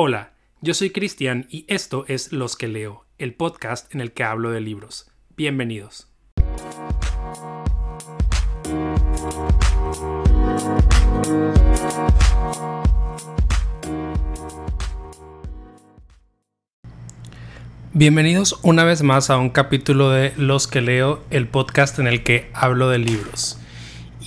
Hola, yo soy Cristian y esto es Los que leo, el podcast en el que hablo de libros. Bienvenidos. Bienvenidos una vez más a un capítulo de Los que leo, el podcast en el que hablo de libros.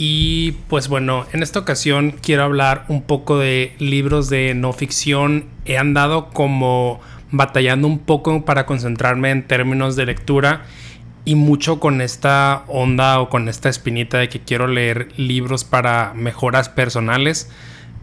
Y pues bueno, en esta ocasión quiero hablar un poco de libros de no ficción. He andado como batallando un poco para concentrarme en términos de lectura y mucho con esta onda o con esta espinita de que quiero leer libros para mejoras personales.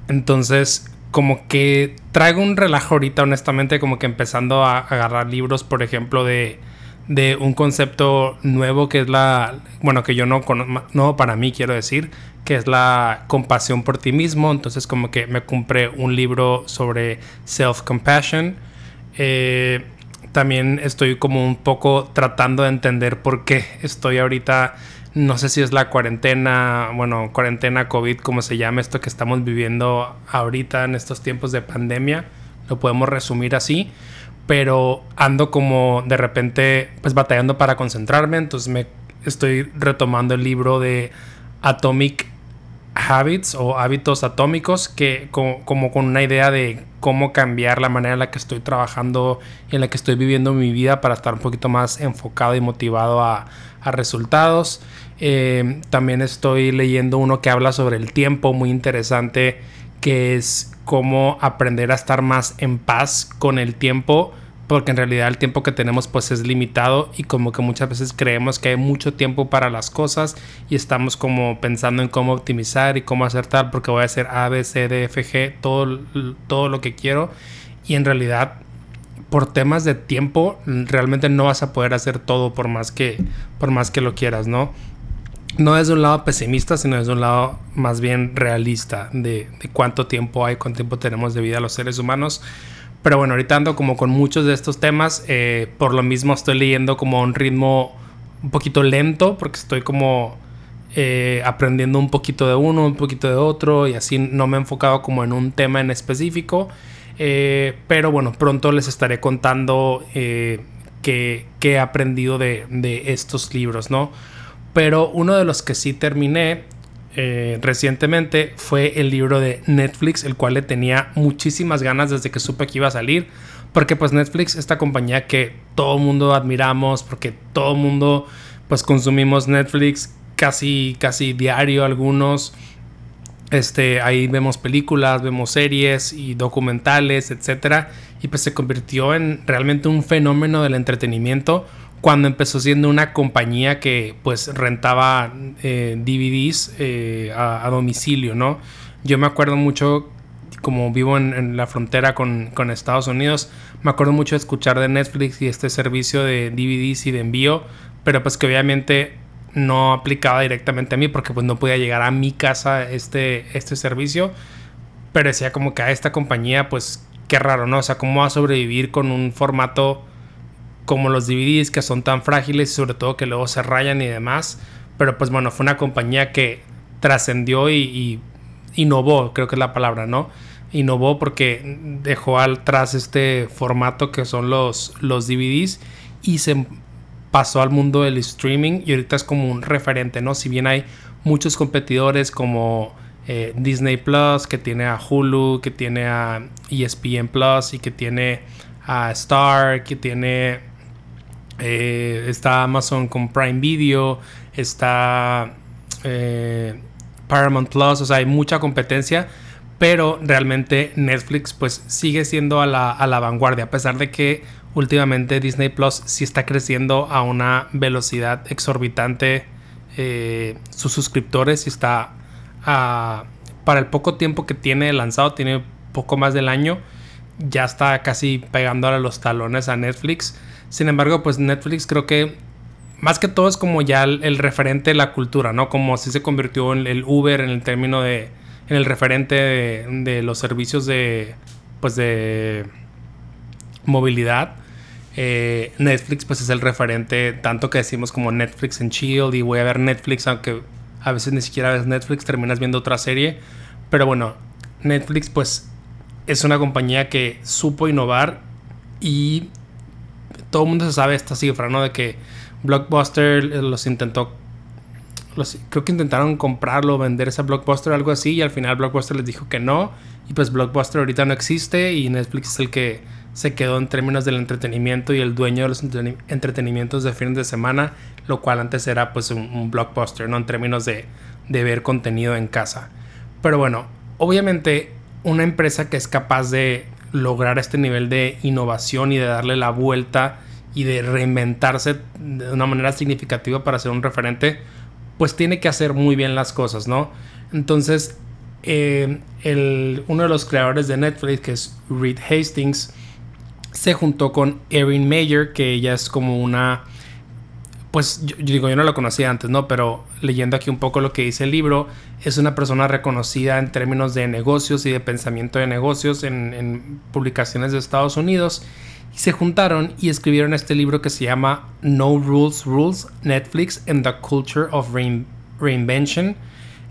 Entonces, como que traigo un relajo ahorita, honestamente, como que empezando a agarrar libros, por ejemplo, de de un concepto nuevo que es la, bueno, que yo no conozco, no para mí quiero decir, que es la compasión por ti mismo. Entonces como que me compré un libro sobre self-compassion. Eh, también estoy como un poco tratando de entender por qué estoy ahorita, no sé si es la cuarentena, bueno, cuarentena COVID, como se llama esto que estamos viviendo ahorita en estos tiempos de pandemia. Lo podemos resumir así pero ando como de repente pues batallando para concentrarme, entonces me estoy retomando el libro de Atomic Habits o hábitos atómicos que como, con una idea de cómo cambiar la manera en la que estoy trabajando y en la que estoy viviendo mi vida para estar un poquito más enfocado y motivado a, resultados. Eh, también estoy leyendo uno que habla sobre el tiempo, muy interesante, que es cómo aprender a estar más en paz con el tiempo porque en realidad el tiempo que tenemos pues es limitado y como que muchas veces creemos que hay mucho tiempo para las cosas y estamos como pensando en cómo optimizar y cómo hacer tal porque voy a hacer A, B, C, D, F, G, todo, todo lo que quiero y en realidad por temas de tiempo realmente no vas a poder hacer todo por más que, por más que lo quieras, ¿no? No desde un lado pesimista, sino desde un lado más bien realista de, cuánto tiempo hay, cuánto tiempo tenemos de vida los seres humanos. Pero bueno, ahorita como con muchos de estos temas, eh, por lo mismo estoy leyendo como a un ritmo un poquito lento, porque estoy como eh, aprendiendo un poquito de uno, un poquito de otro, y así no me he enfocado como en un tema en específico. Eh, pero bueno, pronto les estaré contando qué, he aprendido de, de estos libros, ¿no? Pero uno de los que sí terminé eh, recientemente fue el libro de Netflix, el cual le tenía muchísimas ganas desde que supe que iba a salir. Porque pues Netflix, esta compañía que todo mundo admiramos, porque todo mundo pues consumimos Netflix casi, casi diario algunos. Este, ahí vemos películas, vemos series y documentales, etc. Y pues se convirtió en realmente un fenómeno del entretenimiento cuando empezó siendo una compañía que pues rentaba eh, DVDs eh, a, domicilio, ¿no? Yo me acuerdo mucho, como vivo en, la frontera con, Estados Unidos, me acuerdo mucho de escuchar de Netflix y este servicio de DVDs y de envío, pero pues que obviamente no aplicaba directamente a mí porque pues no podía llegar a mi casa este, este servicio, pero decía como que a esta compañía pues qué raro, ¿no? O sea, ¿cómo va a sobrevivir con un formato como los DVDs que son tan frágiles sobre todo que luego se rayan y demás. Pero pues bueno, fue una compañía que trascendió y, innovó, creo que es la palabra, ¿no? Innovó porque dejó atrás este formato que son los, los DVDs y se pasó al mundo del streaming y ahorita es como un referente, ¿no? Si bien hay muchos competidores como eh, Disney Plus, que tiene a Hulu, que tiene a ESPN Plus y que tiene a Star, que tiene eh, está Amazon con Prime Video, está eh, Paramount Plus, o sea, hay mucha competencia, pero realmente Netflix pues sigue siendo a la, vanguardia, a pesar de que últimamente Disney Plus sí está creciendo a una velocidad exorbitante eh, sus suscriptores y está para el poco tiempo que tiene lanzado, tiene poco más del año, ya está casi pegando a los talones a Netflix. Sin embargo, pues Netflix creo que más que todo es como ya el, referente de la cultura, ¿no? Como así se convirtió en el Uber en el término de, en el referente de, los servicios de, pues de movilidad. Eh, Netflix pues es el referente, tanto que decimos como Netflix en chill y voy a ver Netflix, aunque a veces ni siquiera ves Netflix, terminas viendo otra serie. Pero bueno, Netflix pues es una compañía que supo innovar y todo el mundo se sabe esta cifra, ¿no? De que Blockbuster los intentó creo que intentaron comprarlo, vender ese Blockbuster o algo así, y al final Blockbuster les dijo que no, y pues Blockbuster ahorita no existe, y Netflix es el que se quedó en términos del entretenimiento y el dueño de los entretenimientos de fines de semana, lo cual antes era pues un, Blockbuster, ¿no? En términos de, de ver contenido en casa. Pero bueno, obviamente una empresa que es capaz de lograr este nivel de innovación y de darle la vuelta y de reinventarse de una manera significativa para ser un referente, pues tiene que hacer muy bien las cosas, ¿no? Entonces, eh, el, uno de los creadores de Netflix, que es Reed Hastings, se juntó con Erin Mayer, que ella es como una... Pues yo, digo, yo no la conocía antes, ¿no? Pero leyendo aquí un poco lo que dice el libro, es una persona reconocida en términos de negocios y de pensamiento de negocios en, publicaciones de Estados Unidos se juntaron y escribieron este libro que se llama No Rules Rules, Netflix and the Culture of Reinvention.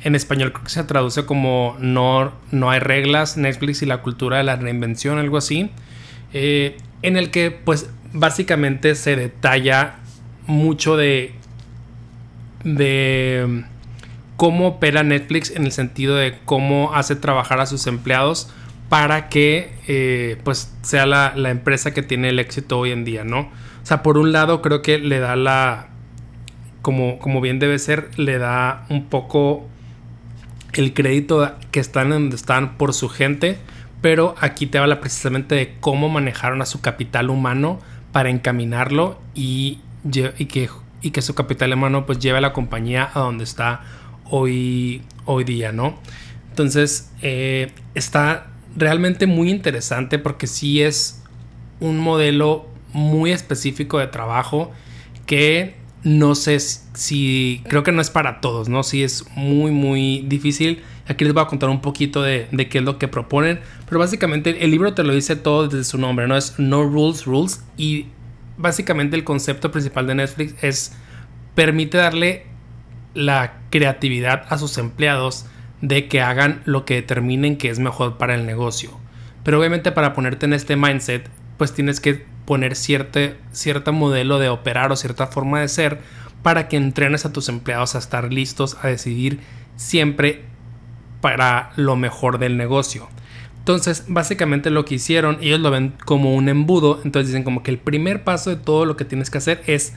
En español creo que se traduce como No, no hay reglas, Netflix y la cultura de la reinvención, algo así. Eh, en el que pues básicamente se detalla mucho de, de cómo opera Netflix en el sentido de cómo hace trabajar a sus empleados para que eh, pues sea la, empresa que tiene el éxito hoy en día, ¿no? O sea, por un lado creo que le da la, como, como bien debe ser, le da un poco el crédito que están donde están por su gente, pero aquí te habla precisamente de cómo manejaron a su capital humano para encaminarlo y, y, que, y que su capital humano pues lleve a la compañía a donde está hoy, hoy día, ¿no? Entonces, eh, está realmente muy interesante porque sí es un modelo muy específico de trabajo que no sé si creo que no es para todos, ¿no? Sí es muy, muy difícil. Aquí les voy a contar un poquito de, de, qué es lo que proponen. Pero básicamente el libro te lo dice todo desde su nombre, ¿no? Es No Rules Rules. Y básicamente el concepto principal de Netflix es permite darle la creatividad a sus empleados de que hagan lo que determinen que es mejor para el negocio. Pero obviamente para ponerte en este mindset, pues tienes que poner cierto modelo de operar o cierta forma de ser para que entrenes a tus empleados a estar listos a decidir siempre para lo mejor del negocio. Entonces, básicamente lo que hicieron, ellos lo ven como un embudo, entonces dicen como que el primer paso de todo lo que tienes que hacer es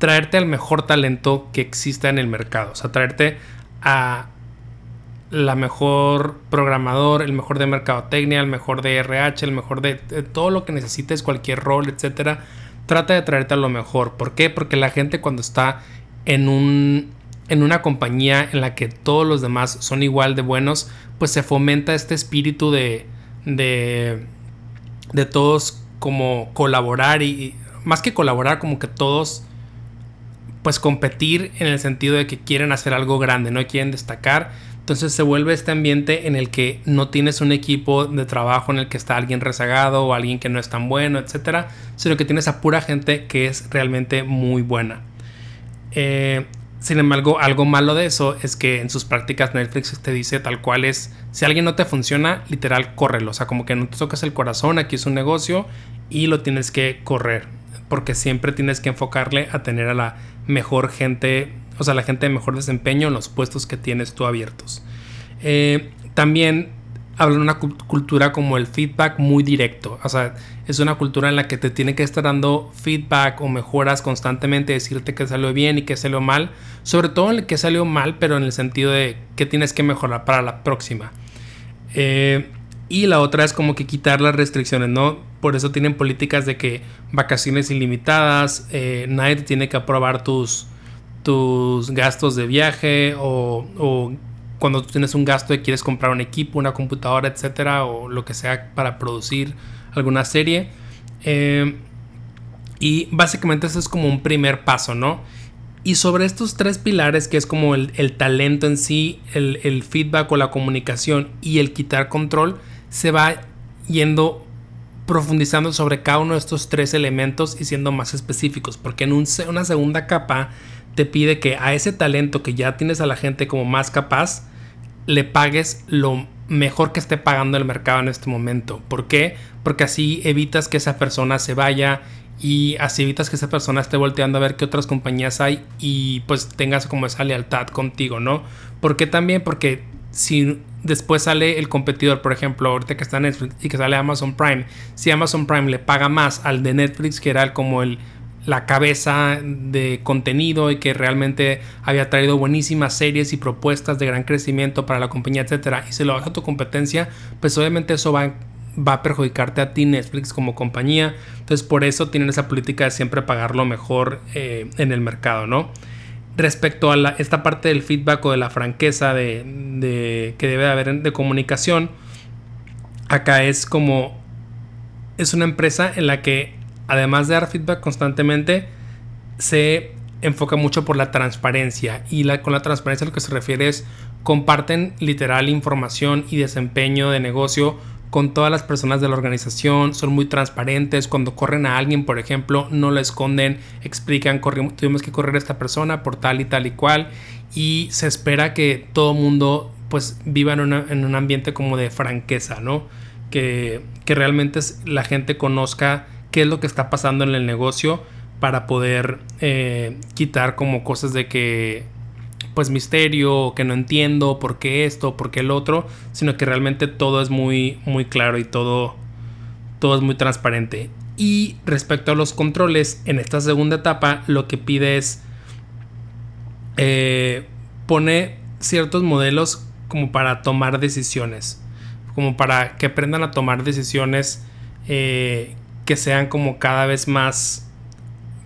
traerte al mejor talento que exista en el mercado, o sea, traerte a la mejor programador, el mejor de mercadotecnia, el mejor de RH, el mejor de, todo lo que necesites, cualquier rol, etcétera. Trata de traerte a lo mejor. ¿Por qué? Porque la gente cuando está en un en una compañía en la que todos los demás son igual de buenos, pues se fomenta este espíritu de de de todos como colaborar y más que colaborar como que todos pues competir en el sentido de que quieren hacer algo grande, no quieren destacar entonces se vuelve este ambiente en el que no tienes un equipo de trabajo en el que está alguien rezagado o alguien que no es tan bueno, etcétera, sino que tienes a pura gente que es realmente muy buena. Eh, sin embargo, algo malo de eso es que en sus prácticas Netflix te dice tal cual es, si alguien no te funciona, literal, córrelo. O sea, como que no te tocas el corazón, aquí es un negocio y lo tienes que correr. Porque siempre tienes que enfocarle a tener a la mejor gente o sea, la gente de mejor desempeño en los puestos que tienes tú abiertos. Eh, también habla una cultura como el feedback muy directo. O sea, es una cultura en la que te tiene que estar dando feedback o mejoras constantemente, decirte que salió bien y que salió mal. Sobre todo en el que salió mal, pero en el sentido de que tienes que mejorar para la próxima. Eh, y la otra es como que quitar las restricciones, ¿no? Por eso tienen políticas de que vacaciones ilimitadas, eh, nadie tiene que aprobar tus, tus gastos de viaje o, cuando tú tienes un gasto y quieres comprar un equipo, una computadora, etcétera, o lo que sea para producir alguna serie. Eh, y básicamente eso es como un primer paso, ¿no? Y sobre estos tres pilares, que es como el, talento en sí, el, el, feedback o la comunicación y el quitar control, se va yendo profundizando sobre cada uno de estos tres elementos y siendo más específicos, porque en una segunda capa te pide que a ese talento que ya tienes a la gente como más capaz, le pagues lo mejor que esté pagando el mercado en este momento. ¿Por qué? Porque así evitas que esa persona se vaya y así evitas que esa persona esté volteando a ver qué otras compañías hay y pues tengas como esa lealtad contigo, ¿no? ¿Por qué también? Porque si después sale el competidor, por ejemplo, ahorita que está Netflix y que sale Amazon Prime, si Amazon Prime le paga más al de Netflix, que era como el la cabeza de contenido y que realmente había traído buenísimas series y propuestas de gran crecimiento para la compañía, etcétera, y se lo baja a tu competencia, pues obviamente eso va, va a perjudicarte a ti Netflix como compañía. Entonces por eso tienen esa política de siempre pagar lo mejor eh, en el mercado, ¿no? Respecto a esta parte del feedback o de la franqueza de, que debe haber de comunicación, acá es como es una empresa en la que además de dar feedback constantemente, se enfoca mucho por la transparencia. Y con la transparencia lo que se refiere es comparten literal información y desempeño de negocio con todas las personas de la organización, son muy transparentes, cuando corren a alguien, por ejemplo, no lo esconden, explican, tuvimos que correr a esta persona por tal y tal y cual, y se espera que todo mundo pues viva en, en un ambiente como de franqueza, ¿no? Que, que realmente la gente conozca qué es lo que está pasando en el negocio para poder eh, quitar como cosas de que pues misterio, que no entiendo por qué esto, por qué el otro, sino que realmente todo es muy muy claro y todo todo es muy transparente. Y respecto a los controles, en esta segunda etapa lo que pide es eh, pone ciertos modelos como para tomar decisiones, como para que aprendan a tomar decisiones eh, que sean como cada vez más,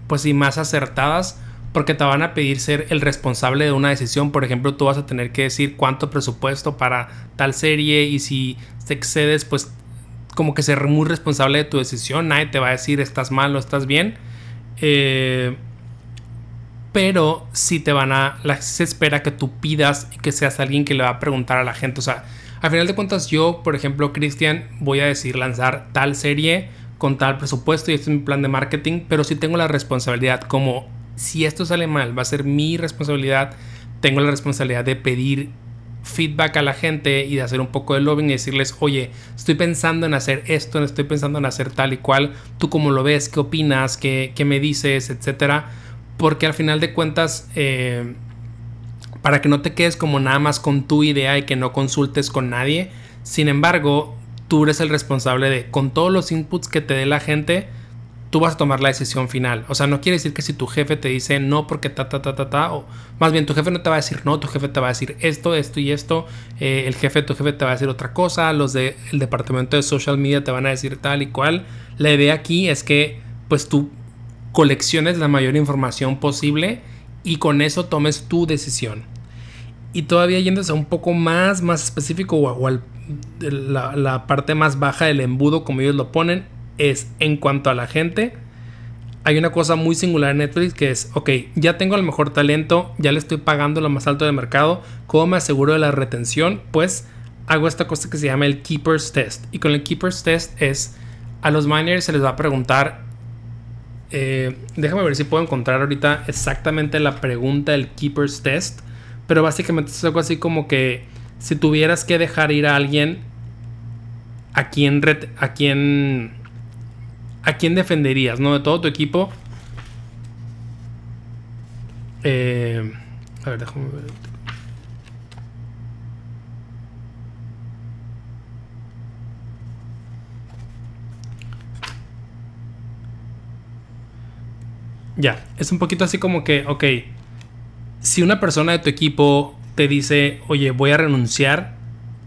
pues y más acertadas, porque te van a pedir ser el responsable de una decisión. Por ejemplo, tú vas a tener que decir cuánto presupuesto para tal serie y si te excedes, pues como que ser muy responsable de tu decisión. Nadie te va a decir estás mal o estás bien. Eh, pero si te van a, se espera que tú pidas y que seas alguien que le va a preguntar a la gente. O sea, al final de cuentas yo, por ejemplo, Cristian, voy a decir lanzar tal serie con tal presupuesto y este es mi plan de marketing, pero si tengo la responsabilidad como si esto sale mal, va a ser mi responsabilidad, tengo la responsabilidad de pedir feedback a la gente y de hacer un poco de lobbying y decirles, oye, estoy pensando en hacer esto, estoy pensando en hacer tal y cual, tú cómo lo ves, qué opinas, qué, qué me dices, etcétera, porque al final de cuentas, eh, para que no te quedes como nada más con tu idea y que no consultes con nadie, sin embargo, tú eres el responsable de, con todos los inputs que te dé la gente, tú vas a tomar la decisión final. O sea, no quiere decir que si tu jefe te dice no porque ta, ta, ta, ta, ta, o más bien tu jefe no te va a decir no, tu jefe te va a decir esto, esto y esto, eh, el jefe tu jefe te va a decir otra cosa, los del departamento de social media te van a decir tal y cual. La idea aquí es que pues tú colecciones la mayor información posible y con eso tomes tu decisión. Y todavía yéndose un poco más, más específico o, o al la, parte más baja del embudo, como ellos lo ponen, es en cuanto a la gente. Hay una cosa muy singular en Netflix que es, ok, ya tengo el mejor talento, ya le estoy pagando lo más alto del mercado, ¿cómo me aseguro de la retención? Pues hago esta cosa que se llama el Keeper's Test. Y con el Keeper's Test es, a los miners se les va a preguntar, eh, déjame ver si puedo encontrar ahorita exactamente la pregunta del Keeper's Test, pero básicamente es algo así como que si tuvieras que dejar ir a alguien, ¿a quién, a quién, a quién defenderías, no? De todo tu equipo. Eh, a ver, déjame ver. Ya, es un poquito así como que, ok, si una persona de tu equipo te dice, oye, voy a renunciar,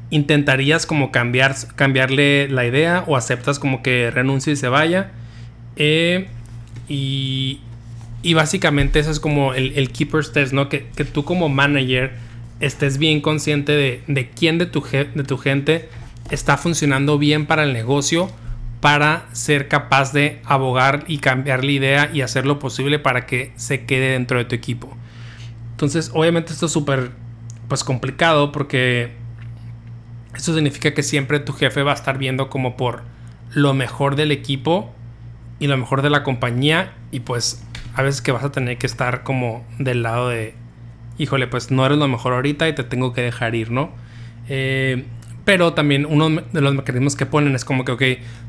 ¿intentarías como cambiar, cambiarle la idea o aceptas como que renuncie y se vaya? Eh, y, y, básicamente eso es como el, el keeper's test, ¿no? Que, que, tú como manager estés bien consciente de, de quién de tu, de tu gente está funcionando bien para el negocio para ser capaz de abogar y cambiar la idea y hacer lo posible para que se quede dentro de tu equipo. Entonces, obviamente esto es súper pues complicado porque eso significa que siempre tu jefe va a estar viendo como por lo mejor del equipo y lo mejor de la compañía y pues a veces que vas a tener que estar como del lado de híjole pues no eres lo mejor ahorita y te tengo que dejar ir no eh, Pero también uno de los mecanismos que ponen es como que, ok,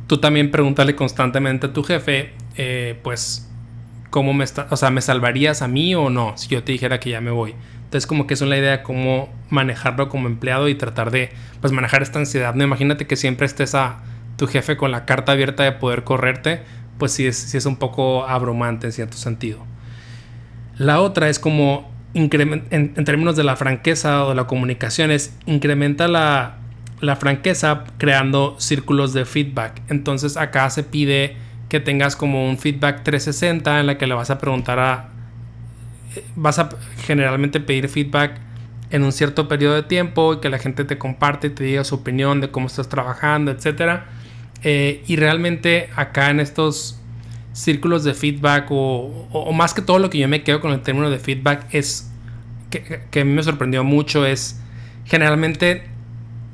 tú también pregúntale constantemente a tu jefe, eh, pues, ¿cómo me está, o sea, ¿me salvarías a mí o no? Si yo te dijera que ya me voy. Entonces, como que es una idea de cómo manejarlo como empleado y tratar de, pues, manejar esta ansiedad. No imagínate que siempre estés a tu jefe con la carta abierta de poder correrte, pues sí es, sí es un poco abrumante en cierto sentido. La otra es como en, en, términos de la franqueza o de la comunicación es incrementa la, la, franqueza creando círculos de feedback. Entonces acá se pide que tengas como un feedback 360 en la que le vas a preguntar a... Vas a generalmente pedir feedback en un cierto periodo de tiempo y que la gente te comparte y te diga su opinión de cómo estás trabajando, etc. Eh, y realmente acá en estos círculos de feedback o, más que todo lo que yo me quedo con el término de feedback es que, que a mí me sorprendió mucho es generalmente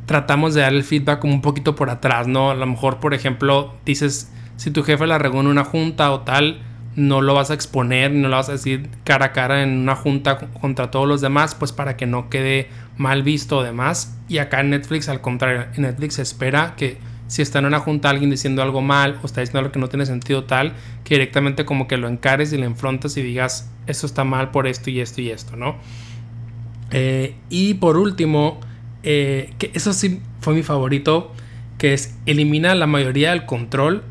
tratamos de dar el feedback como un poquito por atrás, ¿no? A lo mejor, por ejemplo, dices, si tu jefe la regó en una junta o tal, no lo vas a exponer, no lo vas a decir cara a cara en una junta contra todos los demás, pues para que no quede mal visto o demás. Y acá en Netflix, al contrario, en Netflix espera que si está en una junta alguien diciendo algo mal o está diciendo algo que no tiene sentido tal, que directamente como que lo encares y le enfrontas y digas, esto está mal por esto y esto y esto, ¿no? Eh, y por último, eh, que eso sí fue mi favorito, que es elimina la mayoría del control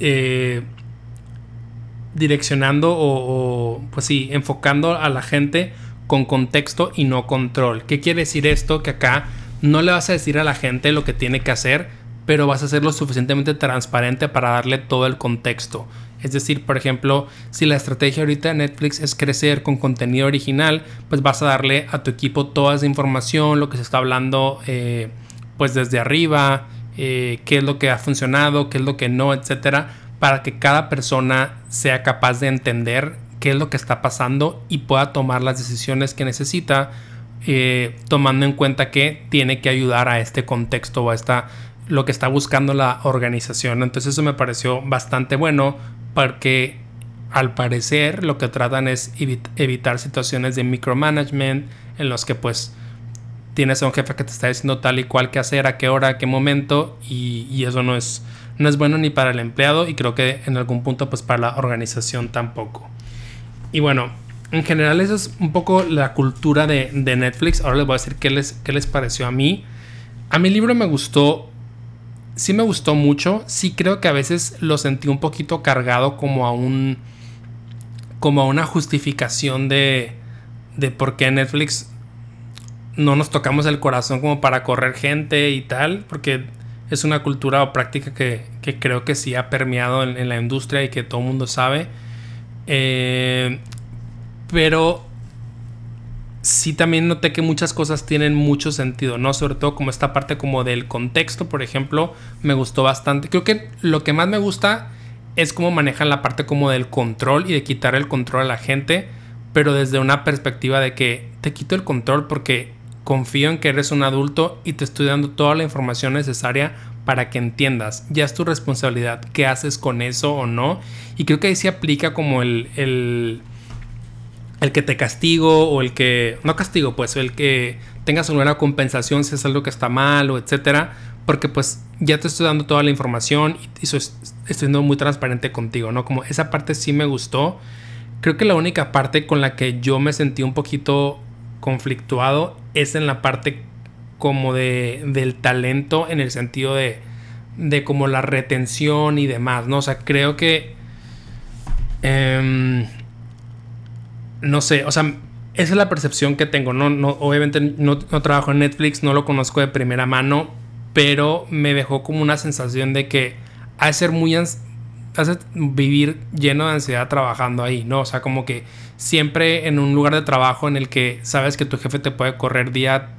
eh, direccionando o, pues sí, enfocando a la gente con contexto y no control. ¿Qué quiere decir esto? Que acá no le vas a decir a la gente lo que tiene que hacer, pero vas a ser lo suficientemente transparente para darle todo el contexto. Es decir, por ejemplo, si la estrategia ahorita de Netflix es crecer con contenido original, pues vas a darle a tu equipo toda esa información, lo que se está hablando eh, pues desde arriba, eh, qué es lo que ha funcionado, qué es lo que no, etcétera, para que cada persona sea capaz de entender qué es lo que está pasando y pueda tomar las decisiones que necesita eh, tomando en cuenta que tiene que ayudar a este contexto o a esta, lo que está buscando la organización. Entonces eso me pareció bastante bueno porque al parecer lo que tratan es evitar situaciones de micromanagement en los que pues tienes a un jefe que te está diciendo tal y cual qué hacer, a qué hora, a qué momento y, y, eso no es, no es bueno ni para el empleado y creo que en algún punto pues para la organización tampoco. Y bueno, en general eso es un poco la cultura de, Netflix. Ahora les voy a decir qué les, qué les pareció a mí. A mi libro me gustó, sí me gustó mucho. Sí creo que a veces lo sentí un poquito cargado como a un, como a una justificación de, de por qué Netflix no nos tocamos el corazón como para correr gente y tal, porque es una cultura o práctica que, creo que sí ha permeado en, en, la industria y que todo el mundo sabe. Eh, pero sí también noté que muchas cosas tienen mucho sentido, ¿no? Sobre todo como esta parte como del contexto, por ejemplo, me gustó bastante. Creo que lo que más me gusta es cómo manejan la parte como del control y de quitar el control a la gente, pero desde una perspectiva de que te quito el control porque confío en que eres un adulto y te estoy dando toda la información necesaria para que entiendas. Ya es tu responsabilidad qué haces con eso o no. Y creo que ahí se aplica como el, el el que te castigo o el que, no castigo, pues el que tengas alguna compensación si es algo que está mal o etcétera, porque pues ya te estoy dando toda la información y estoy siendo muy transparente contigo, ¿no? Como esa parte sí me gustó. Creo que la única parte con la que yo me sentí un poquito conflictuado es en la parte como de, del talento en el sentido de, de como la retención y demás, ¿no? O sea, creo que... Eh, no sé, o sea, esa es la percepción que tengo. No, no, obviamente no, trabajo en Netflix, no lo conozco de primera mano, pero me dejó como una sensación de que de ser muy hace vivir lleno de ansiedad trabajando ahí, ¿no? O sea, como que siempre en un lugar de trabajo en el que sabes que tu jefe te puede correr día,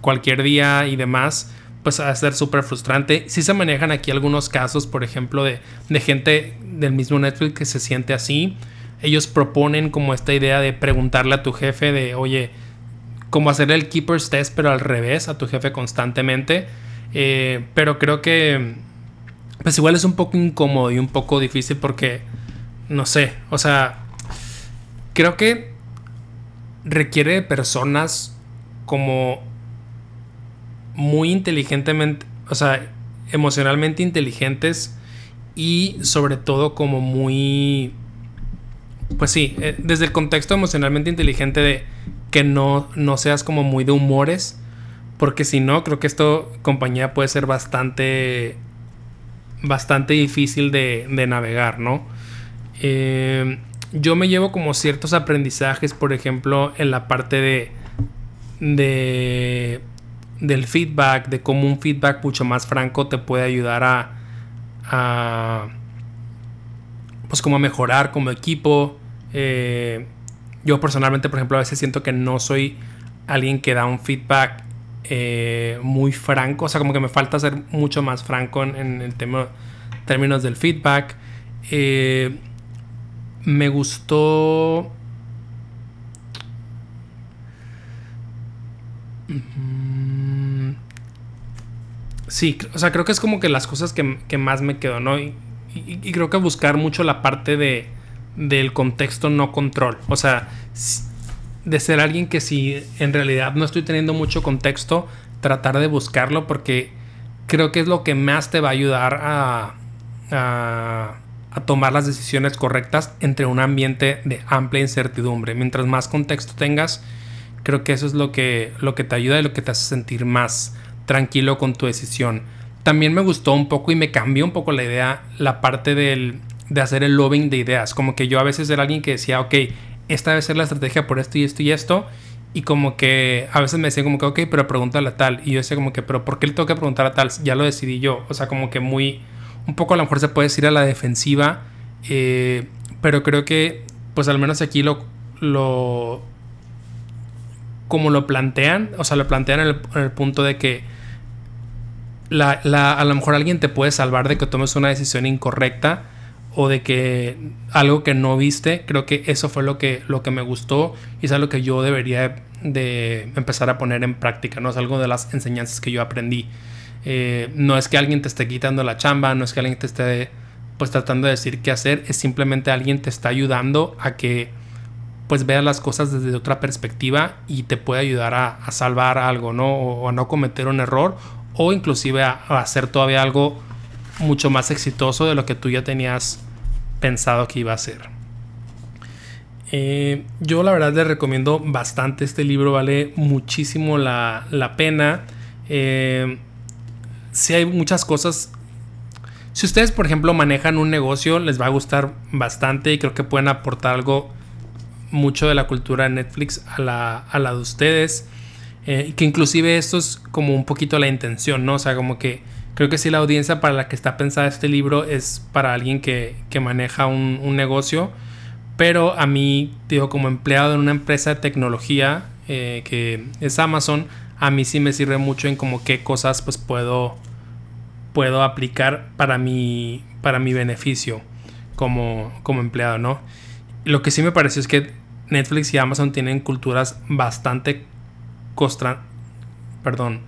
cualquier día y demás, pues a ser súper frustrante. Sí se manejan aquí algunos casos, por ejemplo, de, de gente del mismo Netflix que se siente así ellos proponen como esta idea de preguntarle a tu jefe de, oye, como hacer el keeper's test, pero al revés, a tu jefe constantemente. Eh, pero creo que, pues igual es un poco incómodo y un poco difícil porque, no sé, o sea, creo que requiere de personas como muy inteligentemente, o sea, emocionalmente inteligentes y sobre todo como muy, pues sí, eh, desde el contexto emocionalmente inteligente de que no, no seas como muy de humores, porque si no, creo que esto compañía puede ser bastante, bastante difícil de, de navegar, ¿no? Eh, yo me llevo como ciertos aprendizajes, por ejemplo, en la parte de, de del feedback, de cómo un feedback mucho más franco te puede ayudar a, pues como a mejorar como equipo. Eh, yo personalmente, por ejemplo, a veces siento que no soy alguien que da un feedback eh, muy franco, o sea, como que me falta ser mucho más franco en, el tema, términos del feedback. Eh, me gustó... Mm, sí, o sea, creo que es como que las cosas que, más me quedó, ¿no? Y, creo que buscar mucho la parte de, del contexto no control. O sea, de ser alguien que si en realidad no estoy teniendo mucho contexto, tratar de buscarlo porque creo que es lo que más te va a ayudar a, a tomar las decisiones correctas entre un ambiente de amplia incertidumbre. Mientras más contexto tengas, creo que eso es lo que, lo que te ayuda y lo que te hace sentir más tranquilo con tu decisión. También me gustó un poco y me cambió un poco la idea, la parte del, de hacer el lobbying de ideas. Como que yo a veces era alguien que decía, ok, esta debe ser la estrategia por esto y esto y esto. Y como que a veces me decían como que, ok, pero pregúntale a tal. Y yo decía como que, pero ¿por qué le tengo que preguntar a tal? Ya lo decidí yo. O sea, como que muy un poco a lo mejor se puede decir a la defensiva, eh, pero creo que pues al menos aquí lo, lo como lo plantean, o sea, lo plantean en el, punto de que la, a lo mejor alguien te puede salvar de que tomes una decisión incorrecta o de que algo que no viste, creo que eso fue lo que, lo que me gustó y es algo que yo debería de empezar a poner en práctica, ¿no? Es algo de las enseñanzas que yo aprendí. Eh, no es que alguien te esté quitando la chamba, no es que alguien te esté pues tratando de decir qué hacer, es simplemente alguien te está ayudando a que pues veas las cosas desde otra perspectiva y te puede ayudar a, salvar algo, ¿no? O, a no cometer un error o inclusive a, hacer todavía algo mucho más exitoso de lo que tú ya tenías pensado que iba a ser. Eh, yo la verdad le recomiendo bastante este libro, vale muchísimo la, la pena. Eh, si hay muchas cosas. Si ustedes, por ejemplo, manejan un negocio, les va a gustar bastante y creo que pueden aportar algo mucho de la cultura de Netflix a la, a la de ustedes. Eh, que inclusive esto es como un poquito la intención, ¿no? O sea, como que creo que si la audiencia para la que está pensada este libro es para alguien que, que maneja un, un, negocio. Pero a mí, digo, como empleado en una empresa de tecnología eh, que es Amazon, a mí sí me sirve mucho en como qué cosas pues puedo puedo aplicar para mi para mi beneficio como, como empleado, ¿no? Lo que sí me pareció es que Netflix y Amazon tienen culturas bastante costra perdón,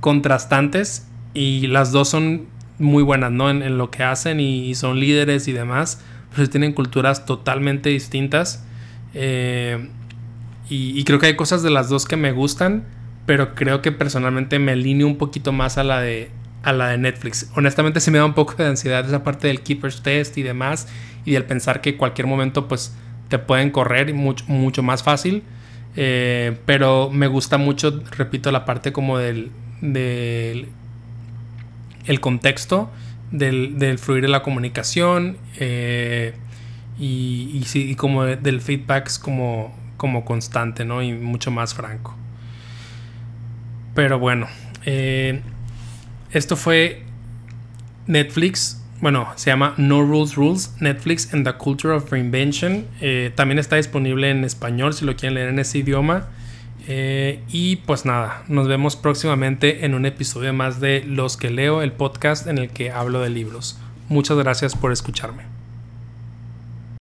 contrastantes y las dos son muy buenas, ¿no? En, lo que hacen y, son líderes y demás, pero tienen culturas totalmente distintas. Eh, y, creo que hay cosas de las dos que me gustan, pero creo que personalmente me alineo un poquito más a la de a la de Netflix. Honestamente se me da un poco de ansiedad esa parte del Keeper's Test y demás, y del pensar que cualquier momento pues te pueden correr mucho, mucho más fácil. Eh, pero me gusta mucho, repito, la parte como del el contexto del, del, fluir de la comunicación eh, y, y, como del feedback como, como constante, ¿no? Y mucho más franco. Pero bueno, eh, esto fue Netflix. Bueno, se llama No Rules Rules, Netflix and the Culture of Reinvention. Eh, también está disponible en español si lo quieren leer en ese idioma. Eh, y pues nada, nos vemos próximamente en un episodio más de Los que leo, el podcast en el que hablo de libros. Muchas gracias por escucharme.